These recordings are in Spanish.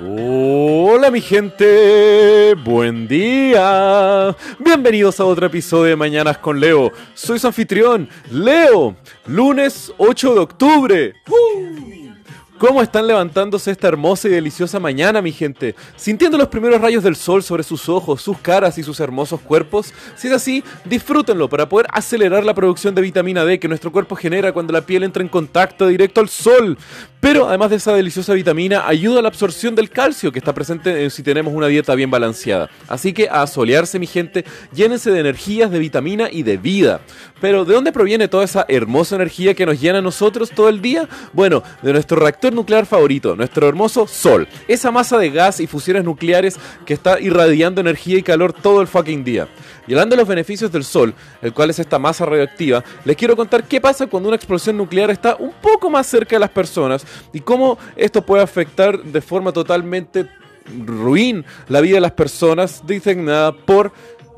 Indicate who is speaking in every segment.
Speaker 1: Hola mi gente, buen día. Bienvenidos a otro episodio de Mañanas con Leo. Soy su anfitrión, Leo. Lunes 8 de octubre. ¿Cómo están levantándose esta hermosa y deliciosa mañana, mi gente? ¿Sintiendo los primeros rayos del sol sobre sus ojos, sus caras y sus hermosos cuerpos? Si es así, disfrútenlo para poder acelerar la producción de vitamina D que nuestro cuerpo genera cuando la piel entra en contacto directo al sol. Pero además de esa deliciosa vitamina, ayuda a la absorción del calcio que está presente si tenemos una dieta bien balanceada. Así que a solearse, mi gente, llénense de energías, de vitamina y de vida. Pero ¿de dónde proviene toda esa hermosa energía que nos llena a nosotros todo el día? Bueno, de nuestro reactor nuclear favorito, nuestro hermoso Sol. Esa masa de gas y fusiones nucleares que está irradiando energía y calor todo el fucking día. Y hablando de los beneficios del Sol, el cual es esta masa radioactiva, les quiero contar qué pasa cuando una explosión nuclear está un poco más cerca de las personas y cómo esto puede afectar de forma totalmente ruin la vida de las personas, dicen nada, por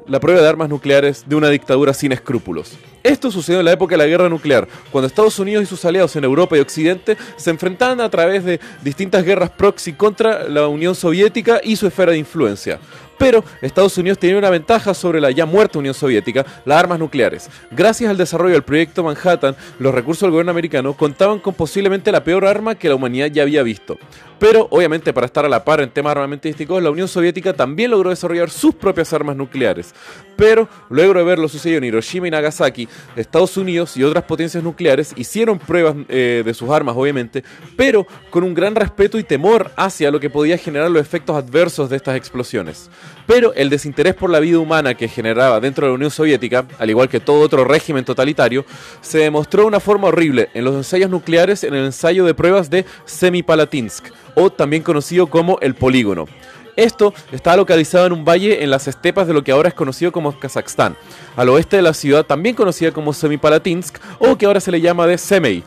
Speaker 1: la prueba de armas nucleares de una dictadura sin escrúpulos. Esto sucedió en la época de la guerra nuclear, cuando Estados Unidos y sus aliados en Europa y Occidente se enfrentaban a través de distintas guerras proxy contra la Unión Soviética y su esfera de influencia. Pero Estados Unidos tenía una ventaja sobre la ya muerta Unión Soviética, las armas nucleares. Gracias al desarrollo del proyecto Manhattan, los recursos del gobierno americano contaban con posiblemente la peor arma que la humanidad ya había visto. Pero, obviamente, para estar a la par en temas armamentísticos, la Unión Soviética también logró desarrollar sus propias armas nucleares. Pero, luego de ver lo sucedido en Hiroshima y Nagasaki, Estados Unidos y otras potencias nucleares hicieron pruebas eh, de sus armas, obviamente, pero con un gran respeto y temor hacia lo que podía generar los efectos adversos de estas explosiones. Pero el desinterés por la vida humana que generaba dentro de la Unión Soviética, al igual que todo otro régimen totalitario, se demostró de una forma horrible en los ensayos nucleares en el ensayo de pruebas de Semipalatinsk, o también conocido como el polígono. Esto está localizado en un valle en las estepas de lo que ahora es conocido como Kazajstán, al oeste de la ciudad también conocida como Semipalatinsk o que ahora se le llama de Semey.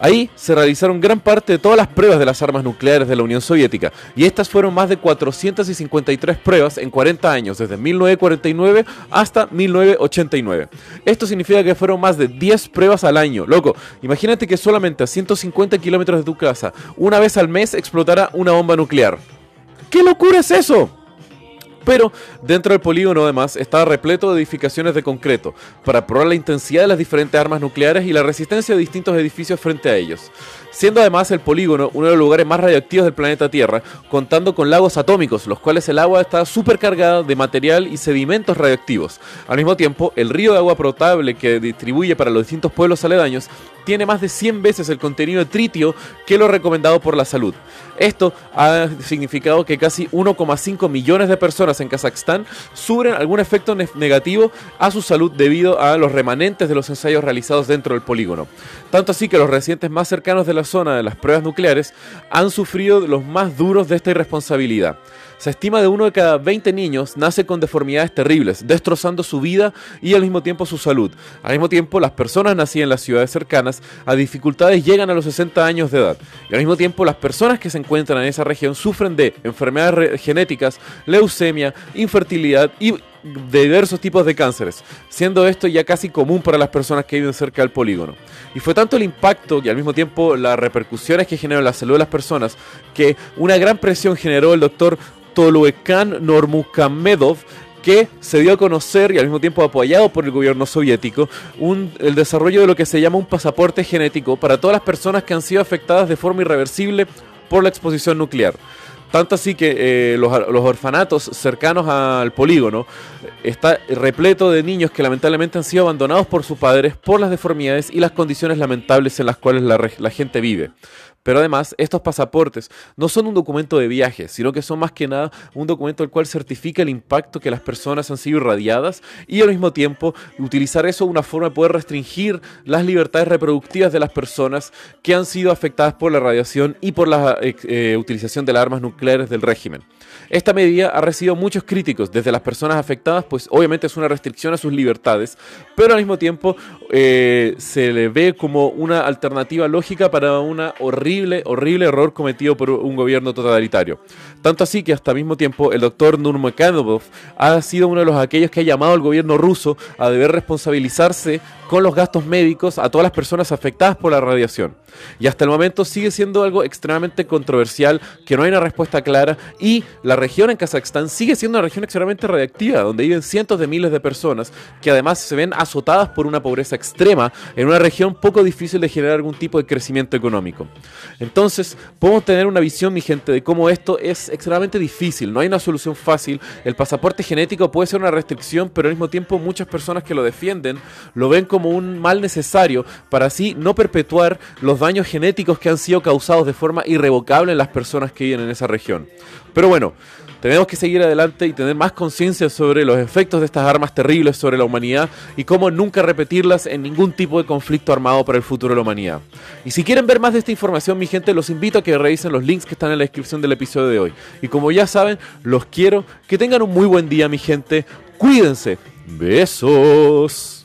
Speaker 1: Ahí se realizaron gran parte de todas las pruebas de las armas nucleares de la Unión Soviética, y estas fueron más de 453 pruebas en 40 años, desde 1949 hasta 1989. Esto significa que fueron más de 10 pruebas al año. Loco, imagínate que solamente a 150 kilómetros de tu casa, una vez al mes explotara una bomba nuclear. ¿Qué locura es eso? Pero dentro del polígono además estaba repleto de edificaciones de concreto para probar la intensidad de las diferentes armas nucleares y la resistencia de distintos edificios frente a ellos. Siendo además el polígono uno de los lugares más radioactivos del planeta Tierra, contando con lagos atómicos, los cuales el agua está supercargada de material y sedimentos radioactivos. Al mismo tiempo, el río de agua potable que distribuye para los distintos pueblos aledaños tiene más de 100 veces el contenido de tritio que lo recomendado por la salud. Esto ha significado que casi 1,5 millones de personas en Kazajstán sufren algún efecto negativo a su salud debido a los remanentes de los ensayos realizados dentro del polígono. Tanto así que los residentes más cercanos de la de las pruebas nucleares han sufrido los más duros de esta irresponsabilidad. Se estima de uno de cada 20 niños nace con deformidades terribles, destrozando su vida y al mismo tiempo su salud. Al mismo tiempo, las personas nacidas en las ciudades cercanas a dificultades llegan a los 60 años de edad. Y al mismo tiempo, las personas que se encuentran en esa región sufren de enfermedades genéticas, leucemia, infertilidad y diversos tipos de cánceres, siendo esto ya casi común para las personas que viven cerca del polígono. Y fue tanto el impacto y al mismo tiempo las repercusiones que generó en la salud de las personas que una gran presión generó el doctor Toluekan Normukamedov que se dio a conocer y al mismo tiempo apoyado por el gobierno soviético el desarrollo de lo que se llama un pasaporte genético para todas las personas que han sido afectadas de forma irreversible por la exposición nuclear. Tanto así que eh, los, los, orfanatos cercanos al polígono está repleto de niños que lamentablemente han sido abandonados por sus padres por las deformidades y las condiciones lamentables en las cuales la, la gente vive. Pero además, estos pasaportes no son un documento de viaje, sino que son más que nada un documento el cual certifica el impacto que las personas han sido irradiadas y al mismo tiempo utilizar eso de una forma de poder restringir las libertades reproductivas de las personas que han sido afectadas por la radiación y por la eh, eh, utilización de las armas nucleares del régimen. Esta medida ha recibido muchos críticos desde las personas afectadas, pues obviamente es una restricción a sus libertades, pero al mismo tiempo eh, se le ve como una alternativa lógica para una horrible, horrible error cometido por un gobierno totalitario. Tanto así que hasta mismo tiempo el doctor Nurmagomedov ha sido uno de los aquellos que ha llamado al gobierno ruso a deber responsabilizarse con los gastos médicos a todas las personas afectadas por la radiación. Y hasta el momento sigue siendo algo extremadamente controversial, que no hay una respuesta clara y la región en Kazajstán sigue siendo una región extremadamente radiactiva, donde viven cientos de miles de personas que además se ven azotadas por una pobreza extrema en una región poco difícil de generar algún tipo de crecimiento económico. Entonces, podemos tener una visión, mi gente, de cómo esto es extremadamente difícil, no hay una solución fácil, el pasaporte genético puede ser una restricción, pero al mismo tiempo muchas personas que lo defienden lo ven como un mal necesario para así no perpetuar los daños genéticos que han sido causados de forma irrevocable en las personas que viven en esa región. Pero bueno, tenemos que seguir adelante y tener más conciencia sobre los efectos de estas armas terribles sobre la humanidad y cómo nunca repetirlas en ningún tipo de conflicto armado para el futuro de la humanidad. Y si quieren ver más de esta información, mi gente, los invito a que revisen los links que están en la descripción del episodio de hoy. Y como ya saben, los quiero. Que tengan un muy buen día, mi gente. Cuídense. Besos.